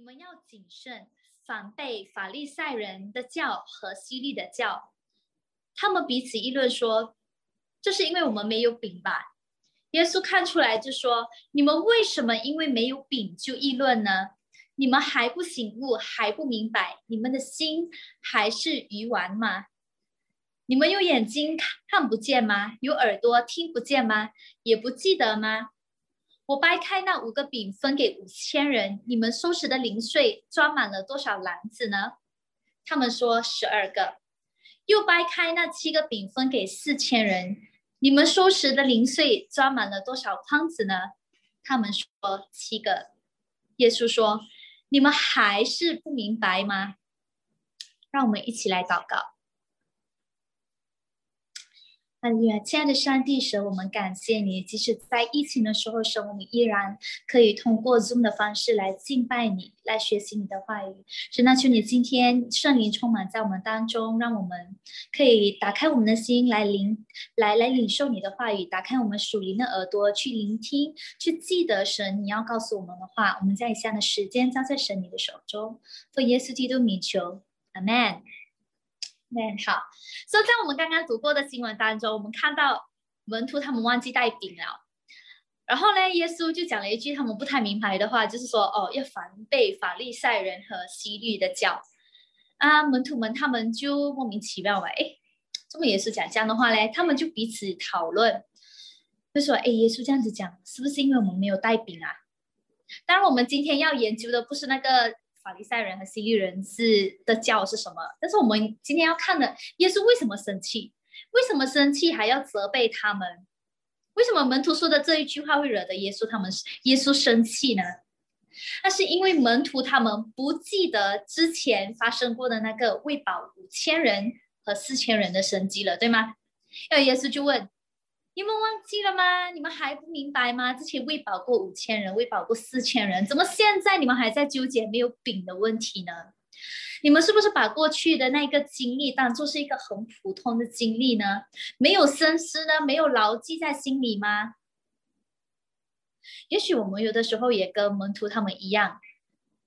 你们要谨慎，反被法利赛人的教和犀利的教。他们彼此议论说：“这是因为我们没有饼吧？”耶稣看出来就说：“你们为什么因为没有饼就议论呢？你们还不醒悟，还不明白？你们的心还是鱼丸吗？你们有眼睛看看不见吗？有耳朵听不见吗？也不记得吗？”我掰开那五个饼分给五千人，你们收拾的零碎装满了多少篮子呢？他们说十二个。又掰开那七个饼分给四千人，你们收拾的零碎装满了多少筐子呢？他们说七个。耶稣说：“你们还是不明白吗？”让我们一起来祷告。哈利路亚，亲爱的上帝神，我们感谢你。即使在疫情的时候，神，我们依然可以通过 Zoom 的方式来敬拜你，来学习你的话语。神，那求你今天圣灵充满在我们当中，让我们可以打开我们的心来领，来来领受你的话语，打开我们属灵的耳朵去聆听，去记得神你要告诉我们的话。我们将以下的时间交在神你的手中，奉耶稣基督名求，阿门。嗯，好。所以，在我们刚刚读过的新闻当中，我们看到门徒他们忘记带饼了。然后呢，耶稣就讲了一句他们不太明白的话，就是说：“哦，要防备法利赛人和西律的教。”啊，门徒们他们就莫名其妙？哎，这么耶稣讲这样的话嘞，他们就彼此讨论，就说：“哎，耶稣这样子讲，是不是因为我们没有带饼啊？”当然，我们今天要研究的不是那个。法利赛人和西律人是的教是什么？但是我们今天要看的，耶稣为什么生气？为什么生气还要责备他们？为什么门徒说的这一句话会惹得耶稣他们耶稣生气呢？那是因为门徒他们不记得之前发生过的那个喂饱五千人和四千人的神迹了，对吗？要耶稣就问。你们忘记了吗？你们还不明白吗？之前喂饱过五千人，喂饱过四千人，怎么现在你们还在纠结没有饼的问题呢？你们是不是把过去的那个经历当做是一个很普通的经历呢？没有深思呢？没有牢记在心里吗？也许我们有的时候也跟门徒他们一样，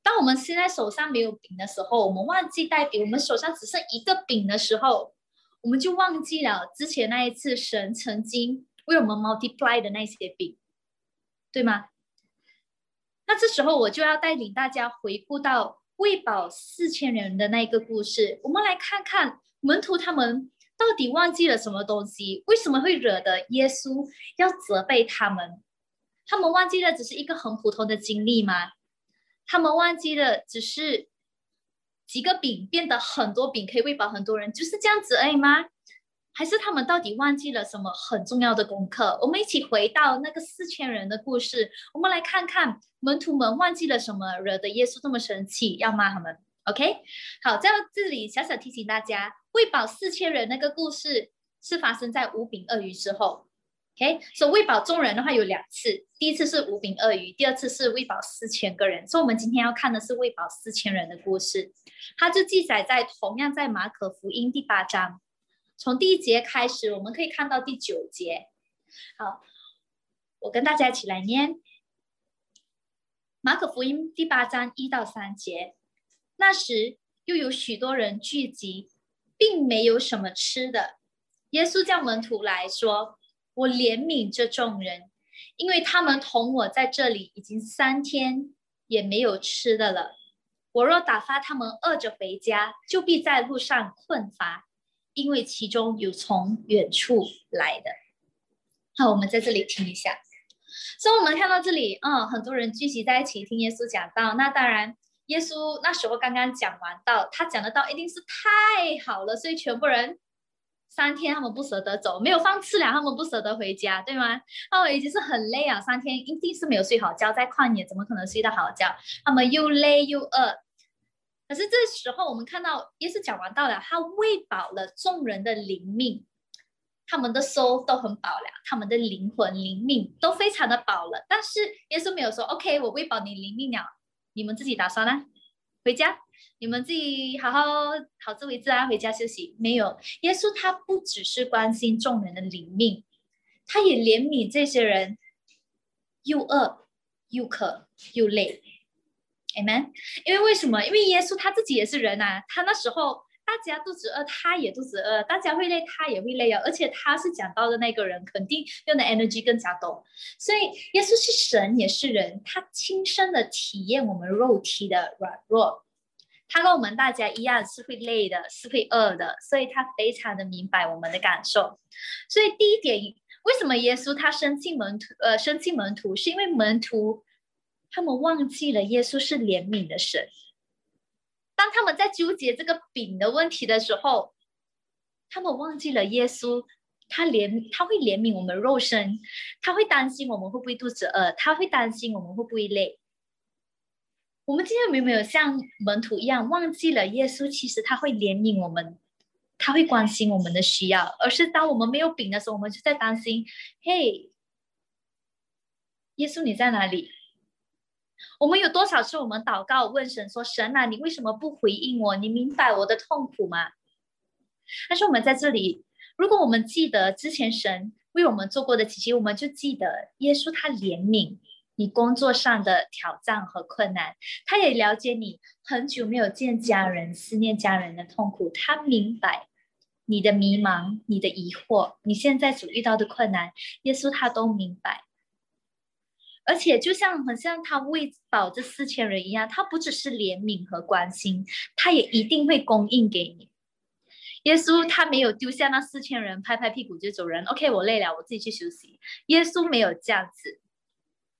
当我们现在手上没有饼的时候，我们忘记带饼，我们手上只剩一个饼的时候。我们就忘记了之前那一次神曾经为我们 multiply 的那些饼，对吗？那这时候我就要带领大家回顾到喂饱四千人的那一个故事，我们来看看门徒他们到底忘记了什么东西，为什么会惹得耶稣要责备他们？他们忘记了只是一个很普通的经历吗？他们忘记了只是？几个饼变得很多饼，可以喂饱很多人，就是这样子而已吗？还是他们到底忘记了什么很重要的功课？我们一起回到那个四千人的故事，我们来看看门徒们忘记了什么，惹得耶稣这么生气，要骂他们。OK，好，在这里小小提醒大家，喂饱四千人那个故事是发生在五饼二鱼之后。OK，所以喂饱众人的话有两次，第一次是五饼二鱼，第二次是喂饱四千个人。所以我们今天要看的是喂饱四千人的故事，它就记载在同样在马可福音第八章，从第一节开始，我们可以看到第九节。好，我跟大家一起来念马可福音第八章一到三节。那时又有许多人聚集，并没有什么吃的，耶稣叫门徒来说。我怜悯这众人，因为他们同我在这里已经三天，也没有吃的了。我若打发他们饿着回家，就必在路上困乏，因为其中有从远处来的。好，我们在这里听一下。所以，我们看到这里，嗯，很多人聚集在一起听耶稣讲道。那当然，耶稣那时候刚刚讲完道，他讲的道一定是太好了，所以全部人。三天他们不舍得走，没有放吃粮，他们不舍得回家，对吗？他们已经是很累啊，三天一定是没有睡好觉，在旷野怎么可能睡得好觉？他们又累又饿。可是这时候我们看到耶稣讲完道了，他喂饱了众人的灵命，他们的 soul 都很饱了，他们的灵魂灵命都非常的饱了。但是耶稣没有说，OK，我喂饱你灵命了，你们自己打算呢？回家。你们自己好好好自为之啊，回家休息。没有耶稣，他不只是关心众人的灵命，他也怜悯这些人，又饿又渴又累。，amen。因为为什么？因为耶稣他自己也是人啊，他那时候大家肚子饿，他也肚子饿；大家会累，他也会累啊。而且他是讲道的那个人，肯定用的 energy 更加多。所以耶稣是神也是人，他亲身的体验我们肉体的软弱。他跟我们大家一样是会累的，是会饿的，所以他非常的明白我们的感受。所以第一点，为什么耶稣他生气门徒？呃，生气门徒是因为门徒他们忘记了耶稣是怜悯的神。当他们在纠结这个饼的问题的时候，他们忘记了耶稣，他怜他会怜悯我们肉身，他会担心我们会不会肚子饿，他会担心我们会不会累。我们今天有没有像门徒一样忘记了耶稣？其实他会怜悯我们，他会关心我们的需要。而是当我们没有饼的时候，我们就在担心：嘿，耶稣你在哪里？我们有多少次我们祷告问神说：神啊，你为什么不回应我？你明白我的痛苦吗？但是我们在这里，如果我们记得之前神为我们做过的奇迹，我们就记得耶稣他怜悯。你工作上的挑战和困难，他也了解你很久没有见家人，思念家人的痛苦，他明白你的迷茫、你的疑惑，你现在所遇到的困难，耶稣他都明白。而且就像很像他喂饱这四千人一样，他不只是怜悯和关心，他也一定会供应给你。耶稣他没有丢下那四千人，拍拍屁股就走人。OK，我累了，我自己去休息。耶稣没有这样子。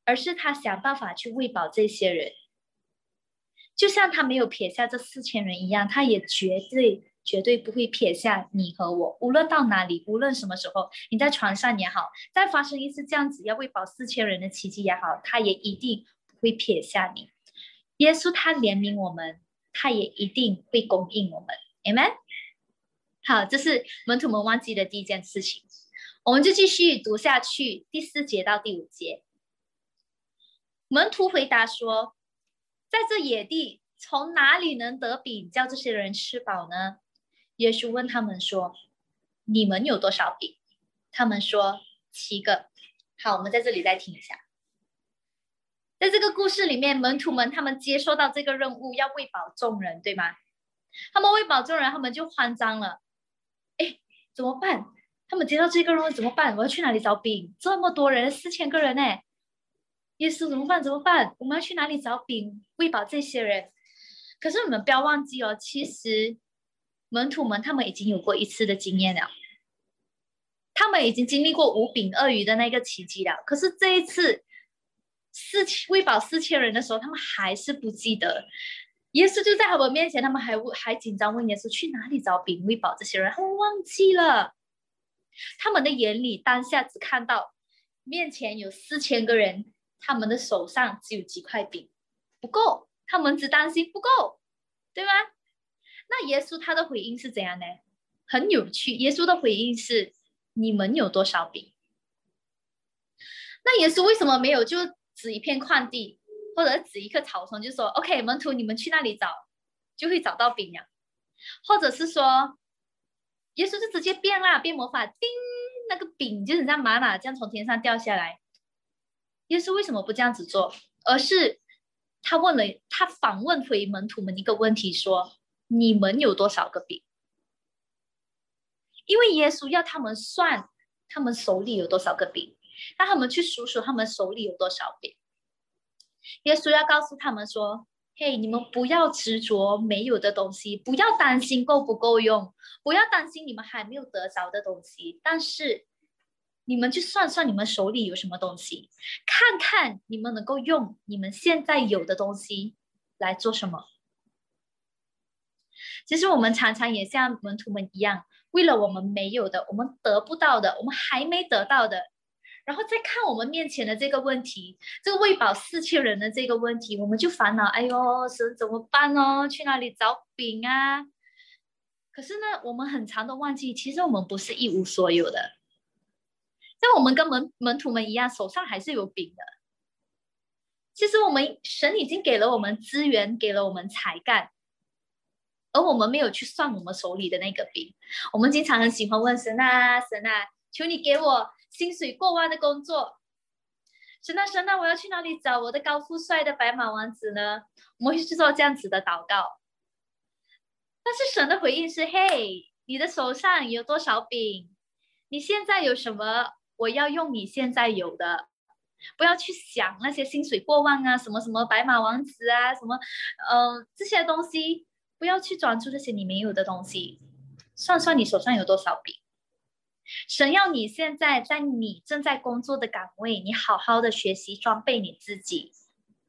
而是他想办法去喂饱这些人，就像他没有撇下这四千人一样，他也绝对绝对不会撇下你和我。无论到哪里，无论什么时候，你在船上也好，再发生一次这样子要喂饱四千人的奇迹也好，他也一定不会撇下你。耶稣他怜悯我们，他也一定会供应我们。Amen。好，这是门徒们忘记的第一件事情，我们就继续读下去，第四节到第五节。门徒回答说：“在这野地，从哪里能得饼叫这些人吃饱呢？”耶稣问他们说：“你们有多少饼？”他们说：“七个。”好，我们在这里再听一下。在这个故事里面，门徒们他们接受到这个任务，要喂饱众人，对吗？他们喂饱众人，他们就慌张了。哎，怎么办？他们接到这个任务怎么办？我要去哪里找饼？这么多人，四千个人呢？耶稣怎么办？怎么办？我们要去哪里找饼喂饱这些人？可是你们不要忘记哦，其实门徒们他们已经有过一次的经验了，他们已经经历过五饼二鱼的那个奇迹了。可是这一次四千喂饱四千人的时候，他们还是不记得。耶稣就在他们面前，他们还还紧张问耶稣去哪里找饼喂饱这些人，他们忘记了。他们的眼里当下只看到面前有四千个人。他们的手上只有几块饼，不够，他们只担心不够，对吗？那耶稣他的回应是怎样呢？很有趣，耶稣的回应是：你们有多少饼？那耶稣为什么没有就指一片旷地，或者指一棵草丛，就说 “OK，门徒，你们去那里找，就会找到饼呀？”或者是说，耶稣就直接变啦，变魔法，叮，那个饼就是像玛瑙这样从天上掉下来。耶稣为什么不这样子做，而是他问了他反问回门徒们一个问题，说：“你们有多少个饼？”因为耶稣要他们算他们手里有多少个饼，让他们去数数他们手里有多少饼。耶稣要告诉他们说：“嘿，你们不要执着没有的东西，不要担心够不够用，不要担心你们还没有得着的东西，但是。”你们去算算你们手里有什么东西，看看你们能够用你们现在有的东西来做什么。其实我们常常也像门徒们一样，为了我们没有的、我们得不到的、我们还没得到的，然后再看我们面前的这个问题，这个喂饱四千人的这个问题，我们就烦恼：哎呦，神怎么办哦？去哪里找饼啊？可是呢，我们很长都忘记，其实我们不是一无所有的。但我们跟门门徒们一样，手上还是有饼的。其实我们神已经给了我们资源，给了我们才干，而我们没有去算我们手里的那个饼。我们经常很喜欢问神啊，神啊，求你给我薪水过万的工作。神啊神啊，我要去哪里找我的高富帅的白马王子呢？我们会去做这样子的祷告。但是神的回应是：嘿，你的手上有多少饼？你现在有什么？我要用你现在有的，不要去想那些薪水过万啊，什么什么白马王子啊，什么，嗯，这些东西，不要去专注这些你没有的东西。算算你手上有多少笔。神要你现在在你正在工作的岗位，你好好的学习装备你自己，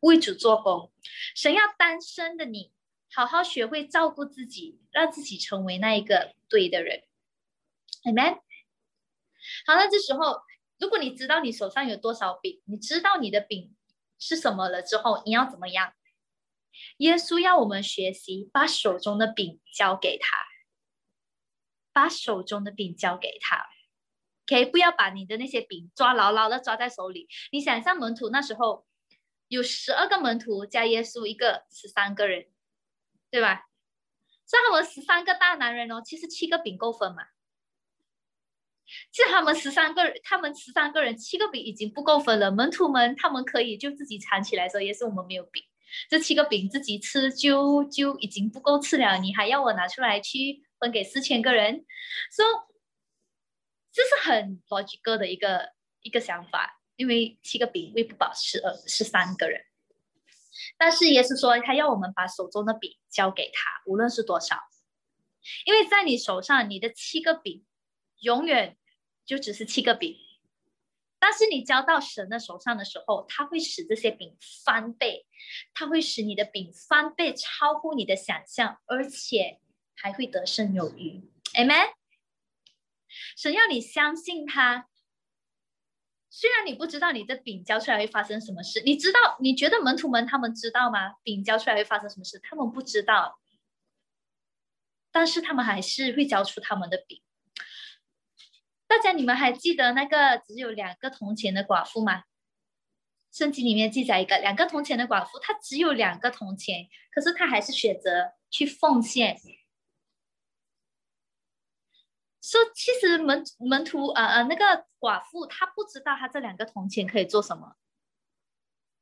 为主做工。神要单身的你。好好学会照顾自己，让自己成为那一个对的人，Amen。好了，这时候，如果你知道你手上有多少饼，你知道你的饼是什么了之后，你要怎么样？耶稣要我们学习，把手中的饼交给他，把手中的饼交给他，OK，不要把你的那些饼抓牢牢的抓在手里。你想象门徒那时候有十二个门徒加耶稣一个，十三个人。对吧？所以他们十三个大男人哦，其实七个饼够分嘛。其实他们十三个人，他们十三个人七个饼已经不够分了。门徒们他们可以就自己藏起来说，也是我们没有饼，这七个饼自己吃就就已经不够吃了。你还要我拿出来去分给四千个人？说这是很逻辑哥的一个一个想法，因为七个饼喂不饱十二十三个人。但是也是说，他要我们把手中的饼交给他，无论是多少，因为在你手上，你的七个饼永远就只是七个饼。但是你交到神的手上的时候，他会使这些饼翻倍，他会使你的饼翻倍，超乎你的想象，而且还会得胜有余。Amen。神要你相信他。虽然你不知道你的饼交出来会发生什么事，你知道？你觉得门徒们他们知道吗？饼交出来会发生什么事？他们不知道，但是他们还是会交出他们的饼。大家，你们还记得那个只有两个铜钱的寡妇吗？圣经里面记载一个两个铜钱的寡妇，她只有两个铜钱，可是她还是选择去奉献。说其实门门徒呃呃那个寡妇她不知道她这两个铜钱可以做什么，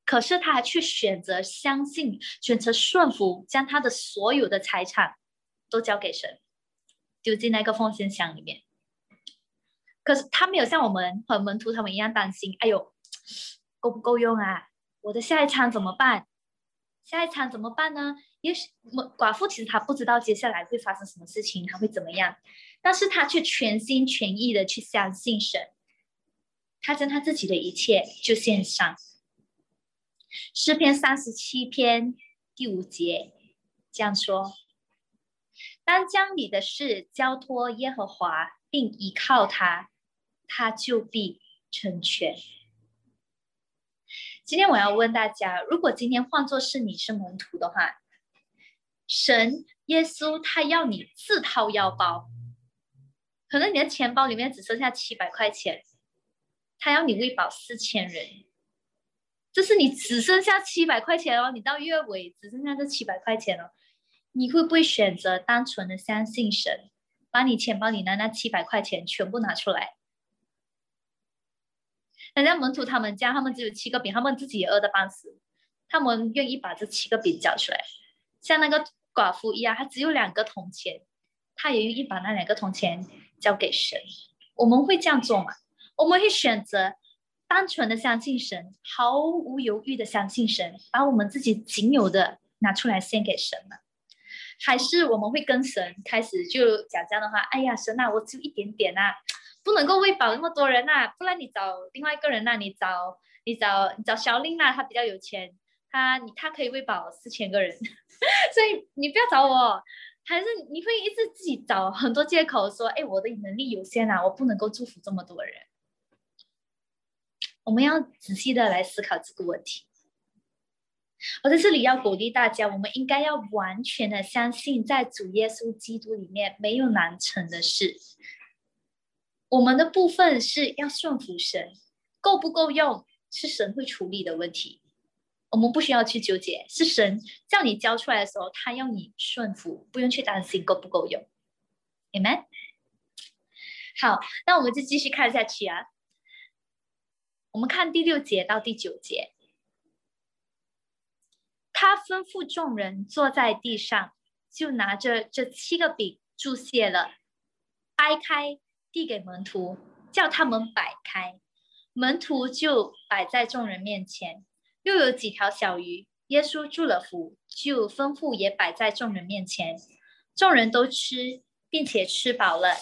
可是她还去选择相信，选择顺服，将她的所有的财产都交给神，丢进那个奉献箱里面。可是他没有像我们和门徒他们一样担心，哎呦，够不够用啊？我的下一餐怎么办？下一餐怎么办呢？也许寡妇其实她不知道接下来会发生什么事情，她会怎么样。但是他却全心全意的去相信神，他将他自己的一切就献上。诗篇三十七篇第五节这样说：“当将你的事交托耶和华，并依靠他，他就必成全。”今天我要问大家：如果今天换作是你是门徒的话，神耶稣他要你自掏腰包。可能你的钱包里面只剩下七百块钱，他要你喂饱四千人，这是你只剩下七百块钱哦，你到月尾只剩下这七百块钱哦，你会不会选择单纯的相信神，把你钱包里的那七百块钱全部拿出来？人家门徒他们家，他们只有七个饼，他们自己也饿得半死，他们愿意把这七个饼交出来，像那个寡妇一样，他只有两个铜钱，他也愿意把那两个铜钱。交给神，我们会这样做吗？我们会选择单纯的相信神，毫无犹豫的相信神，把我们自己仅有的拿出来献给神吗？还是我们会跟神开始就讲这样的话？哎呀，神啊，我只有一点点呐，不能够喂饱那么多人呐，不然你找另外一个人呐，你找你找你找小令呐，他比较有钱，他你他可以喂饱四千个人，所以你不要找我。还是你会一直自己找很多借口说，哎，我的能力有限啊，我不能够祝福这么多人。我们要仔细的来思考这个问题。我在这里要鼓励大家，我们应该要完全的相信，在主耶稣基督里面没有难成的事。我们的部分是要顺服神，够不够用是神会处理的问题。我们不需要去纠结，是神叫你交出来的时候，他要你顺服，不用去担心够不够用，Amen。好，那我们就继续看下去啊。我们看第六节到第九节，他吩咐众人坐在地上，就拿着这七个饼注谢了，掰开递给门徒，叫他们摆开，门徒就摆在众人面前。又有几条小鱼，耶稣祝了福，就吩咐也摆在众人面前，众人都吃，并且吃饱了。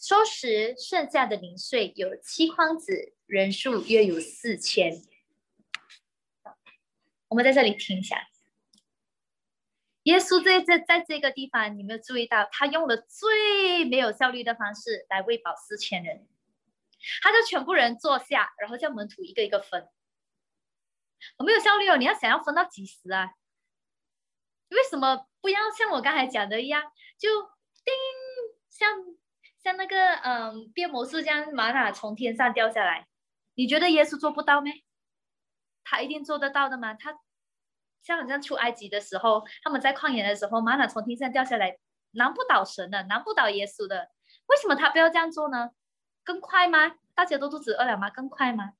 收拾剩下的零碎有七筐子，人数约有四千。我们在这里停下。耶稣在在在这个地方，你没有注意到，他用了最没有效率的方式来喂饱四千人。他就全部人坐下，然后叫门徒一个一个分。我没有效率哦！你要想要分到几时啊？为什么不要像我刚才讲的一样，就叮，像像那个嗯变魔术这样，玛瑙从天上掉下来？你觉得耶稣做不到没？他一定做得到的吗？他像好像出埃及的时候，他们在旷野的时候，玛瑙从天上掉下来，难不倒神的，难不倒耶稣的。为什么他不要这样做呢？更快吗？大家都肚子饿了吗？更快吗？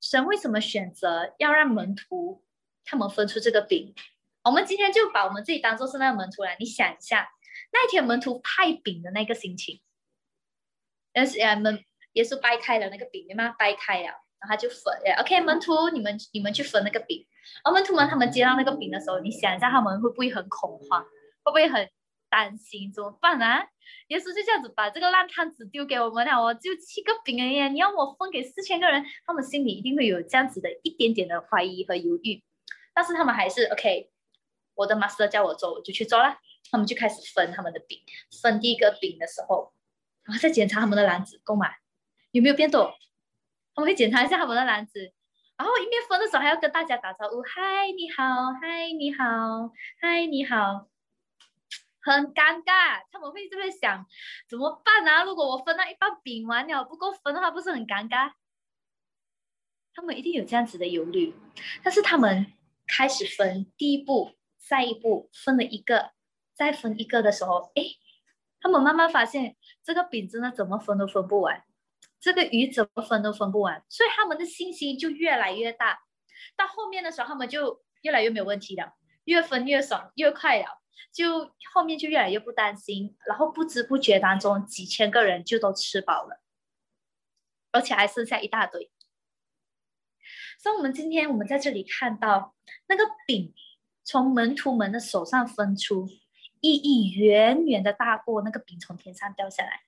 神为什么选择要让门徒他们分出这个饼？我们今天就把我们自己当做是那个门徒来。你想一下，那一天门徒派饼的那个心情，但是呃门耶稣掰开了那个饼，对吗？掰开了，然后他就分。OK，门徒你们你们去分那个饼。而门徒们他们接到那个饼的时候，你想一下他们会不会很恐慌？会不会很？担心怎么办啊？耶稣就这样子把这个烂摊子丢给我们了，我就七个饼而已，你要我分给四千个人，他们心里一定会有这样子的一点点的怀疑和犹豫，但是他们还是 OK。我的 master 叫我做，我就去做了。他们就开始分他们的饼，分第一个饼的时候，然后再检查他们的篮子够吗？有没有变多？他们会检查一下他们的篮子，然后一面分的时候还要跟大家打招呼：嗨，你好，嗨，你好，嗨，你好。很尴尬，他们会就会想怎么办啊？如果我分到一半饼完了不够分的话，不是很尴尬？他们一定有这样子的忧虑。但是他们开始分第一步，再一步分了一个，再分一个的时候，哎，他们慢慢发现这个饼真的怎么分都分不完，这个鱼怎么分都分不完，所以他们的信心就越来越大。到后面的时候，他们就越来越没有问题了，越分越爽，越快了。就后面就越来越不担心，然后不知不觉当中几千个人就都吃饱了，而且还剩下一大堆。所以，我们今天我们在这里看到那个饼从门徒们的手上分出，意义远远的大过那个饼从天上掉下来，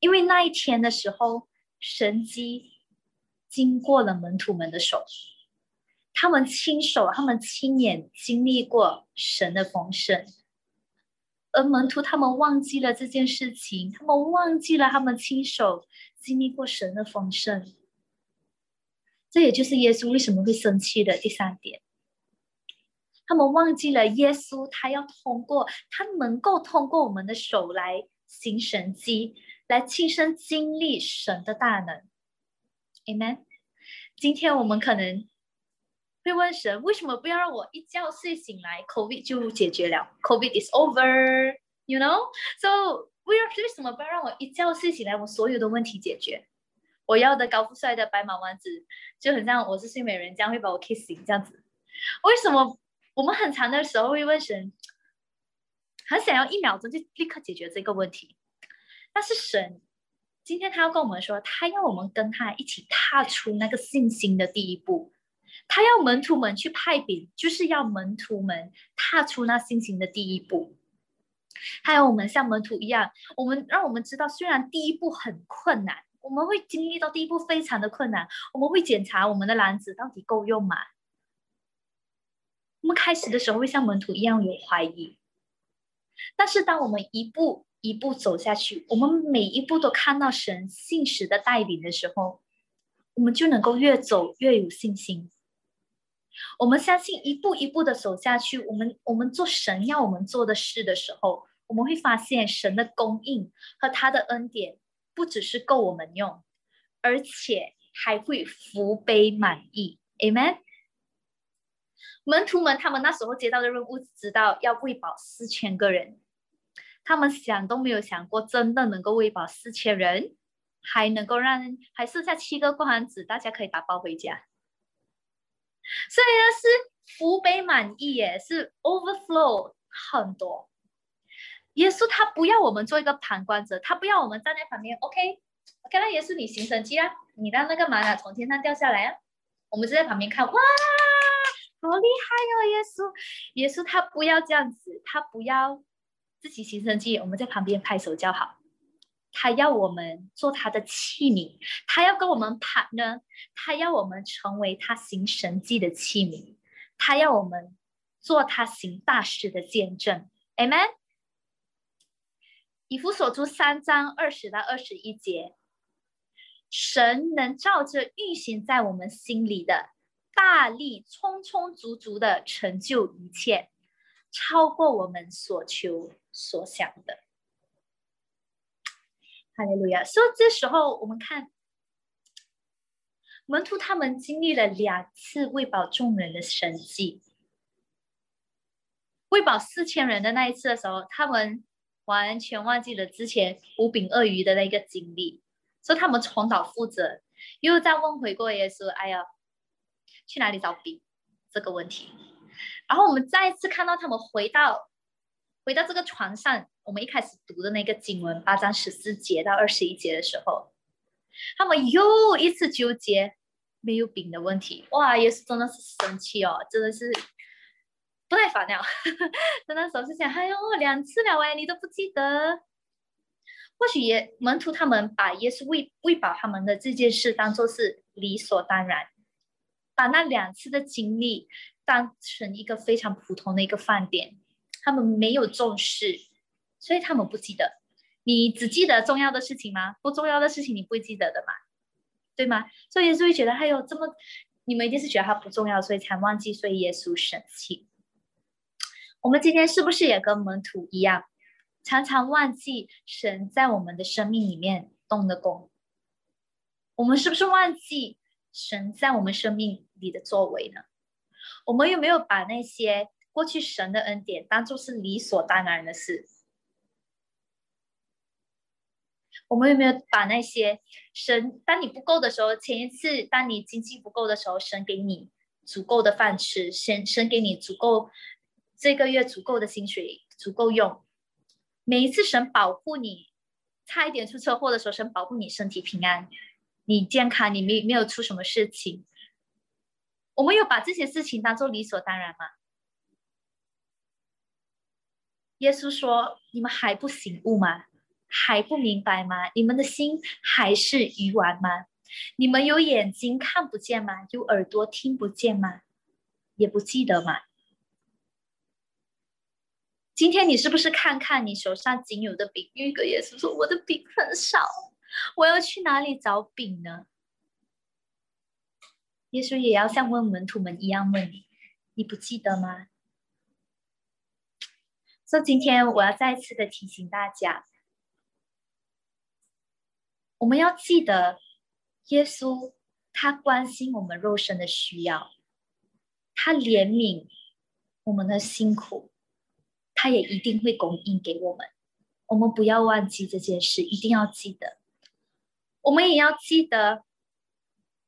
因为那一天的时候，神机经过了门徒们的手。他们亲手，他们亲眼经历过神的丰盛，而门徒他们忘记了这件事情，他们忘记了他们亲手经历过神的丰盛。这也就是耶稣为什么会生气的第三点。他们忘记了耶稣，他要通过他能够通过我们的手来行神迹，来亲身经历神的大能。Amen。今天我们可能。会问神为什么不要让我一觉睡醒来，COVID 就解决了？COVID is over，you know？So 为为什么不要让我一觉睡醒来，我所有的问题解决？我要的高富帅的白马王子，就很像我是睡美人这样会把我 kiss 醒这样子。为什么我们很长的时候会问神，很想要一秒钟就立刻解决这个问题？但是神今天他要跟我们说，他要我们跟他一起踏出那个信心的第一步。他要门徒们去派饼，就是要门徒们踏出那信心的第一步。还有我们像门徒一样，我们让我们知道，虽然第一步很困难，我们会经历到第一步非常的困难，我们会检查我们的篮子到底够用吗？我们开始的时候会像门徒一样有怀疑，但是当我们一步一步走下去，我们每一步都看到神信实的带领的时候，我们就能够越走越有信心。我们相信一步一步的走下去，我们我们做神要我们做的事的时候，我们会发现神的供应和他的恩典不只是够我们用，而且还会福杯满溢。Amen。门徒们他们那时候接到的任务，知道要喂饱四千个人，他们想都没有想过，真的能够喂饱四千人。还能够让还剩下七个光子，大家可以打包回家。所以呢，是福杯满溢耶，是 overflow 很多。耶稣他不要我们做一个旁观者，他不要我们站在旁边。OK，OK，那耶稣你行神迹啊，你让那个玛瑙从天上掉下来啊，我们就在旁边看，哇，好厉害哦！耶稣，耶稣他不要这样子，他不要自己行神迹，我们在旁边拍手叫好。他要我们做他的器皿，他要跟我们谈呢，他要我们成为他行神迹的器皿，他要我们做他行大事的见证。Amen。以弗所书三章二十到二十一节，神能照着运行在我们心里的大力，充充足足的成就一切，超过我们所求所想的。哈利路亚！所以这时候我们看门徒他们经历了两次喂饱众人的神迹，喂饱四千人的那一次的时候，他们完全忘记了之前五饼鳄鱼的那个经历，所以他们重蹈覆辙，又再问回过耶稣：“哎呀，去哪里找饼？”这个问题。然后我们再一次看到他们回到回到这个床上。我们一开始读的那个经文八章十四节到二十一节的时候，他们又一次纠结没有饼的问题。哇，耶稣真的是生气哦，真的是不耐烦了。在那时候是想，哎呦，两次了哎，你都不记得？或许也门徒他们把耶稣喂喂饱他们的这件事当做是理所当然，把那两次的经历当成一个非常普通的一个饭点，他们没有重视。所以他们不记得，你只记得重要的事情吗？不重要的事情你不会记得的嘛，对吗？所以耶稣会觉得，还有这么，你们一定是觉得它不重要，所以才忘记，所以耶稣生气。我们今天是不是也跟门徒一样，常常忘记神在我们的生命里面动的工？我们是不是忘记神在我们生命里的作为呢？我们有没有把那些过去神的恩典当做是理所当然的事？我们有没有把那些神，当你不够的时候，前一次当你经济不够的时候，神给你足够的饭吃，神神给你足够这个月足够的薪水足够用。每一次神保护你，差一点出车祸的时候，神保护你身体平安，你健康，你没没有出什么事情。我们有把这些事情当做理所当然吗？耶稣说：“你们还不醒悟吗？”还不明白吗？你们的心还是鱼丸吗？你们有眼睛看不见吗？有耳朵听不见吗？也不记得吗？今天你是不是看看你手上仅有的饼？有一个耶稣说：“我的饼很少，我要去哪里找饼呢？”耶稣也要像问门徒们一样问你：“你不记得吗？”所以今天我要再次的提醒大家。我们要记得，耶稣他关心我们肉身的需要，他怜悯我们的辛苦，他也一定会供应给我们。我们不要忘记这件事，一定要记得。我们也要记得，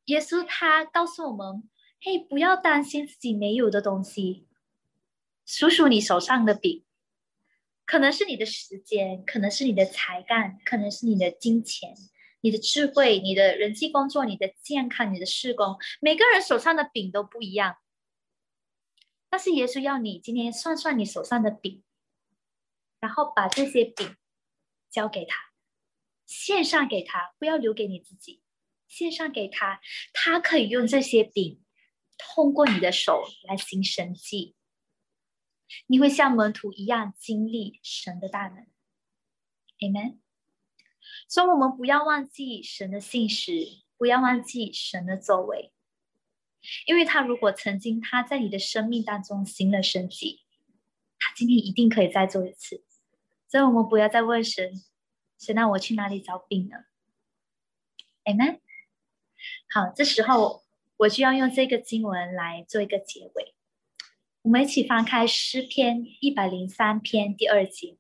耶稣他告诉我们：“嘿，不要担心自己没有的东西，数数你手上的饼，可能是你的时间，可能是你的才干，可能是你的金钱。”你的智慧、你的人际工作、你的健康、你的事工，每个人手上的饼都不一样。但是耶稣要你今天算算你手上的饼，然后把这些饼交给他，献上给他，不要留给你自己，献上给他，他可以用这些饼通过你的手来行神迹，你会像门徒一样经历神的大能。Amen。所以，我们不要忘记神的信实，不要忘记神的作为，因为他如果曾经他在你的生命当中行了神迹，他今天一定可以再做一次。所以，我们不要再问神：神，那我去哪里找饼呢？Amen。好，这时候我就要用这个经文来做一个结尾。我们一起翻开诗篇一百零三篇第二节，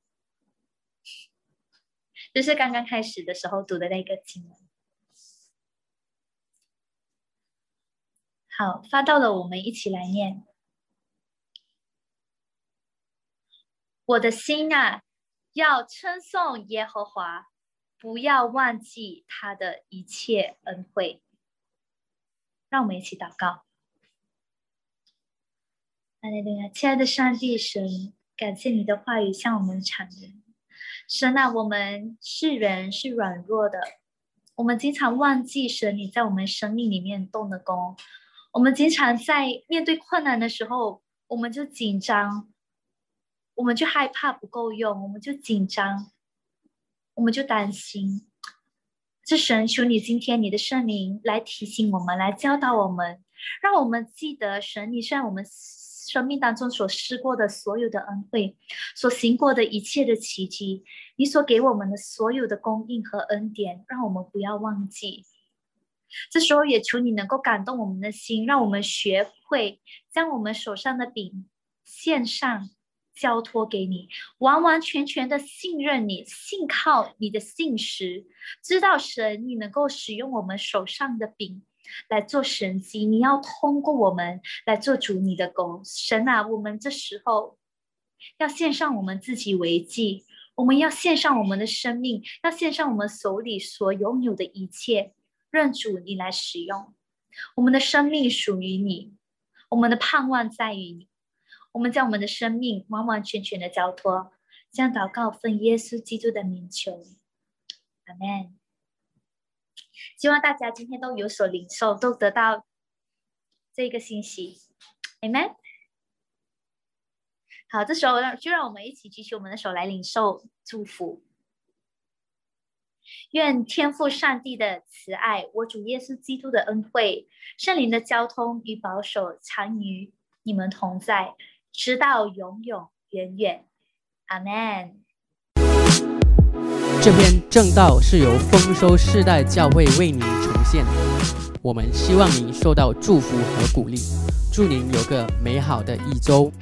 就是刚刚开始的时候读的那个经文。好，发到了，我们一起来念。我的心啊，要称颂耶和华，不要忘记他的一切恩惠。让我们一起祷告。阿利路亚，亲爱的上帝神，感谢你的话语向我们阐明。神啊，我们是人，是软弱的，我们经常忘记神你在我们生命里面动的工。我们经常在面对困难的时候，我们就紧张，我们就害怕不够用，我们就紧张，我们就担心。这神，求你今天你的圣灵来提醒我们，来教导我们，让我们记得神，你在我们生命当中所施过的所有的恩惠，所行过的一切的奇迹，你所给我们的所有的供应和恩典，让我们不要忘记。这时候也求你能够感动我们的心，让我们学会将我们手上的饼献上，交托给你，完完全全的信任你，信靠你的信实，知道神你能够使用我们手上的饼来做神迹，你要通过我们来做主你的工。神啊，我们这时候要献上我们自己为祭，我们要献上我们的生命，要献上我们手里所拥有的一切。认主你来使用，我们的生命属于你，我们的盼望在于你，我们将我们的生命完完全全的交托，将祷告奉耶稣基督的名求，阿门。希望大家今天都有所领受，都得到这个信息，，amen。好，这时候让就让我们一起举起我们的手来领受祝福。愿天父上帝的慈爱，我主耶稣基督的恩惠，圣灵的交通与保守，常与你们同在，直到永永远远。阿门。这篇正道是由丰收世代教会为您呈现，我们希望您受到祝福和鼓励，祝您有个美好的一周。